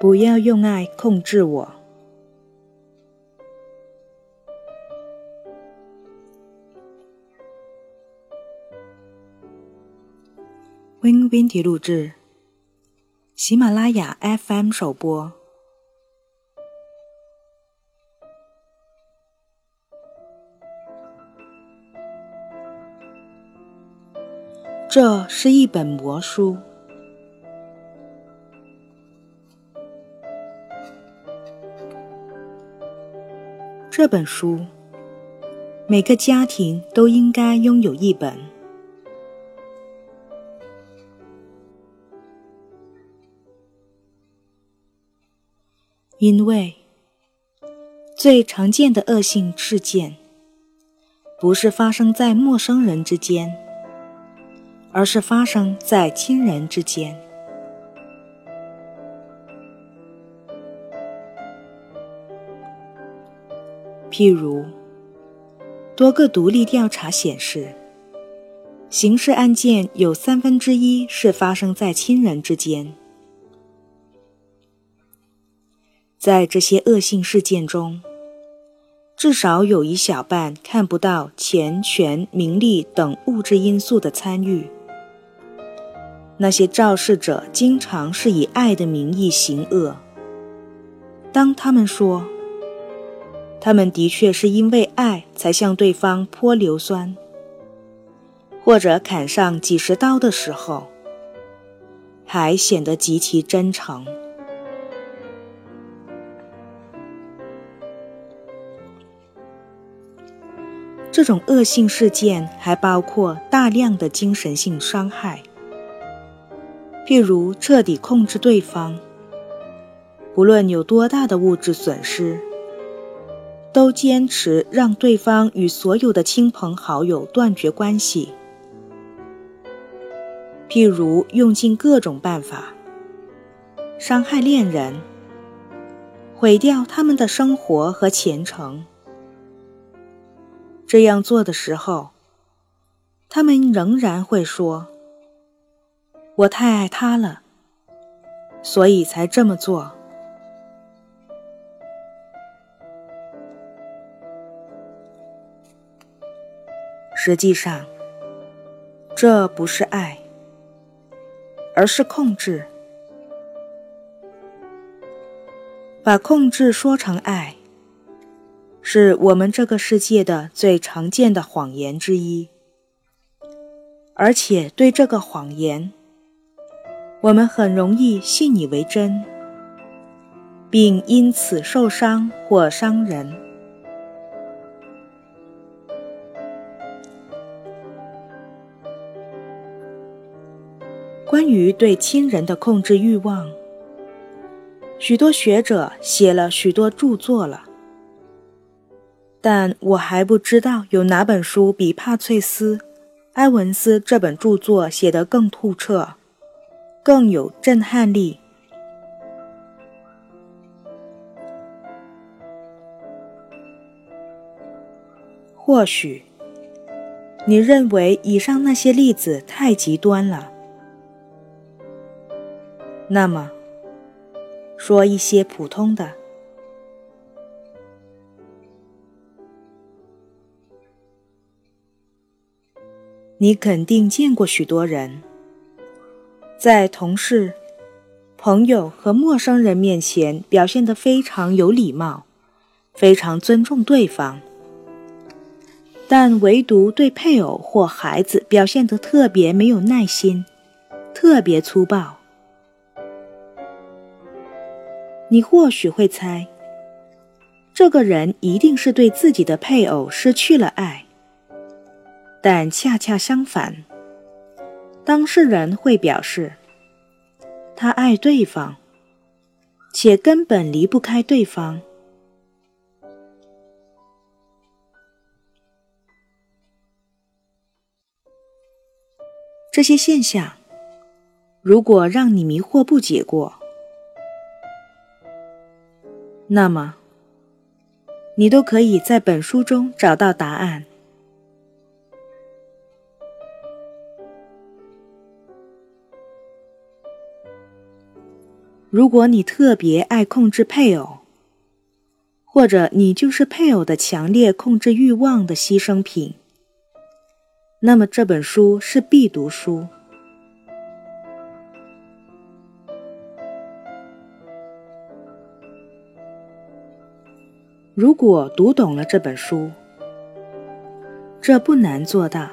不要用爱控制我。Win Win 体录制，喜马拉雅 FM 首播。这是一本魔书。这本书，每个家庭都应该拥有一本，因为最常见的恶性事件，不是发生在陌生人之间，而是发生在亲人之间。譬如，多个独立调查显示，刑事案件有三分之一是发生在亲人之间。在这些恶性事件中，至少有一小半看不到钱、权、名利等物质因素的参与。那些肇事者经常是以爱的名义行恶。当他们说，他们的确是因为爱才向对方泼硫酸，或者砍上几十刀的时候，还显得极其真诚。这种恶性事件还包括大量的精神性伤害，譬如彻底控制对方，不论有多大的物质损失。都坚持让对方与所有的亲朋好友断绝关系，譬如用尽各种办法伤害恋人，毁掉他们的生活和前程。这样做的时候，他们仍然会说：“我太爱他了，所以才这么做。”实际上，这不是爱，而是控制。把控制说成爱，是我们这个世界的最常见的谎言之一。而且对这个谎言，我们很容易信以为真，并因此受伤或伤人。关于对亲人的控制欲望，许多学者写了许多著作了，但我还不知道有哪本书比帕翠斯·埃文斯这本著作写得更透彻，更有震撼力。或许你认为以上那些例子太极端了。那么，说一些普通的。你肯定见过许多人，在同事、朋友和陌生人面前表现得非常有礼貌，非常尊重对方，但唯独对配偶或孩子表现得特别没有耐心，特别粗暴。你或许会猜，这个人一定是对自己的配偶失去了爱。但恰恰相反，当事人会表示，他爱对方，且根本离不开对方。这些现象，如果让你迷惑不解过，那么，你都可以在本书中找到答案。如果你特别爱控制配偶，或者你就是配偶的强烈控制欲望的牺牲品，那么这本书是必读书。如果读懂了这本书，这不难做到。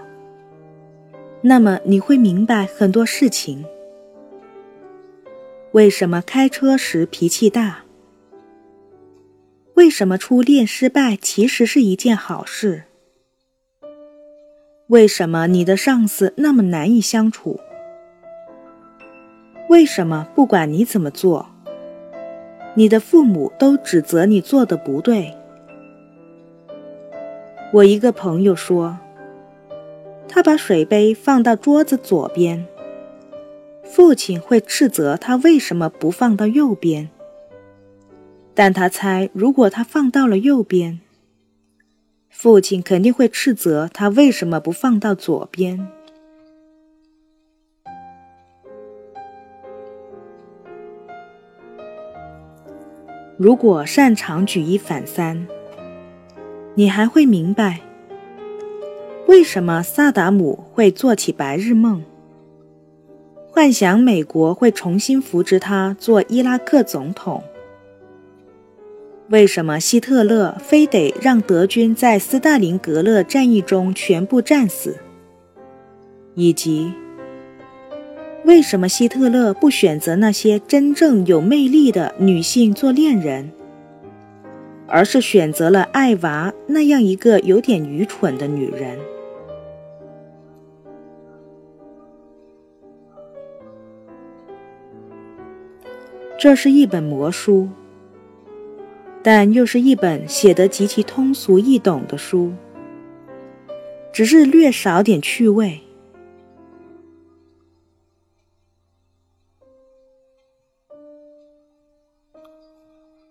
那么你会明白很多事情。为什么开车时脾气大？为什么初恋失败其实是一件好事？为什么你的上司那么难以相处？为什么不管你怎么做？你的父母都指责你做的不对。我一个朋友说，他把水杯放到桌子左边，父亲会斥责他为什么不放到右边。但他猜，如果他放到了右边，父亲肯定会斥责他为什么不放到左边。如果擅长举一反三，你还会明白为什么萨达姆会做起白日梦，幻想美国会重新扶植他做伊拉克总统。为什么希特勒非得让德军在斯大林格勒战役中全部战死，以及？为什么希特勒不选择那些真正有魅力的女性做恋人，而是选择了艾娃那样一个有点愚蠢的女人？这是一本魔书，但又是一本写得极其通俗易懂的书，只是略少点趣味。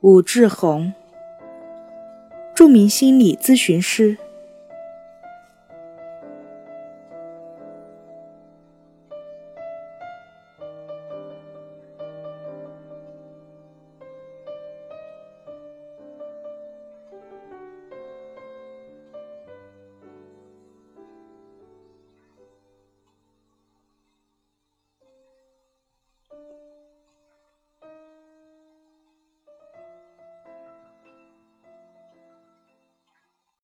武志红，著名心理咨询师。